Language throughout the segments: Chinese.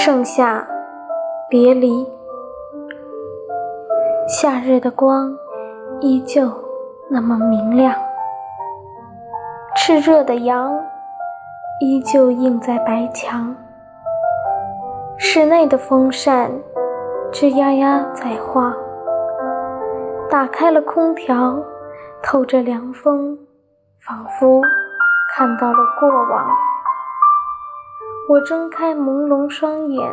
盛夏，别离。夏日的光依旧那么明亮，炽热的阳依旧映在白墙。室内的风扇吱呀呀在晃，打开了空调，透着凉风，仿佛看到了过往。我睁开朦胧双眼，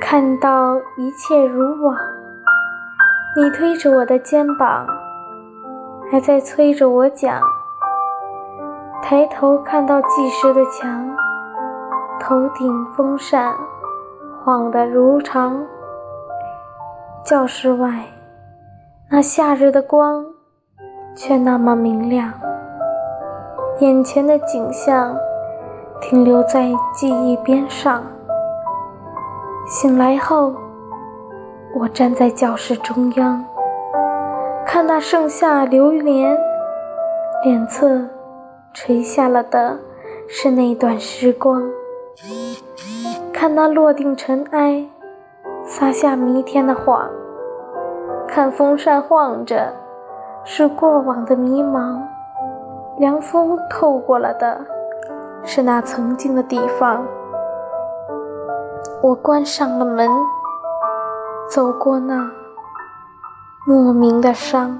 看到一切如往。你推着我的肩膀，还在催着我讲。抬头看到计时的墙，头顶风扇晃得如常。教室外那夏日的光，却那么明亮。眼前的景象停留在记忆边上。醒来后。我站在教室中央，看那盛夏流连，脸侧垂下了的是那段时光；看那落定尘埃，撒下弥天的谎；看风扇晃着，是过往的迷茫；凉风透过了的，是那曾经的地方。我关上了门走过那莫名的伤。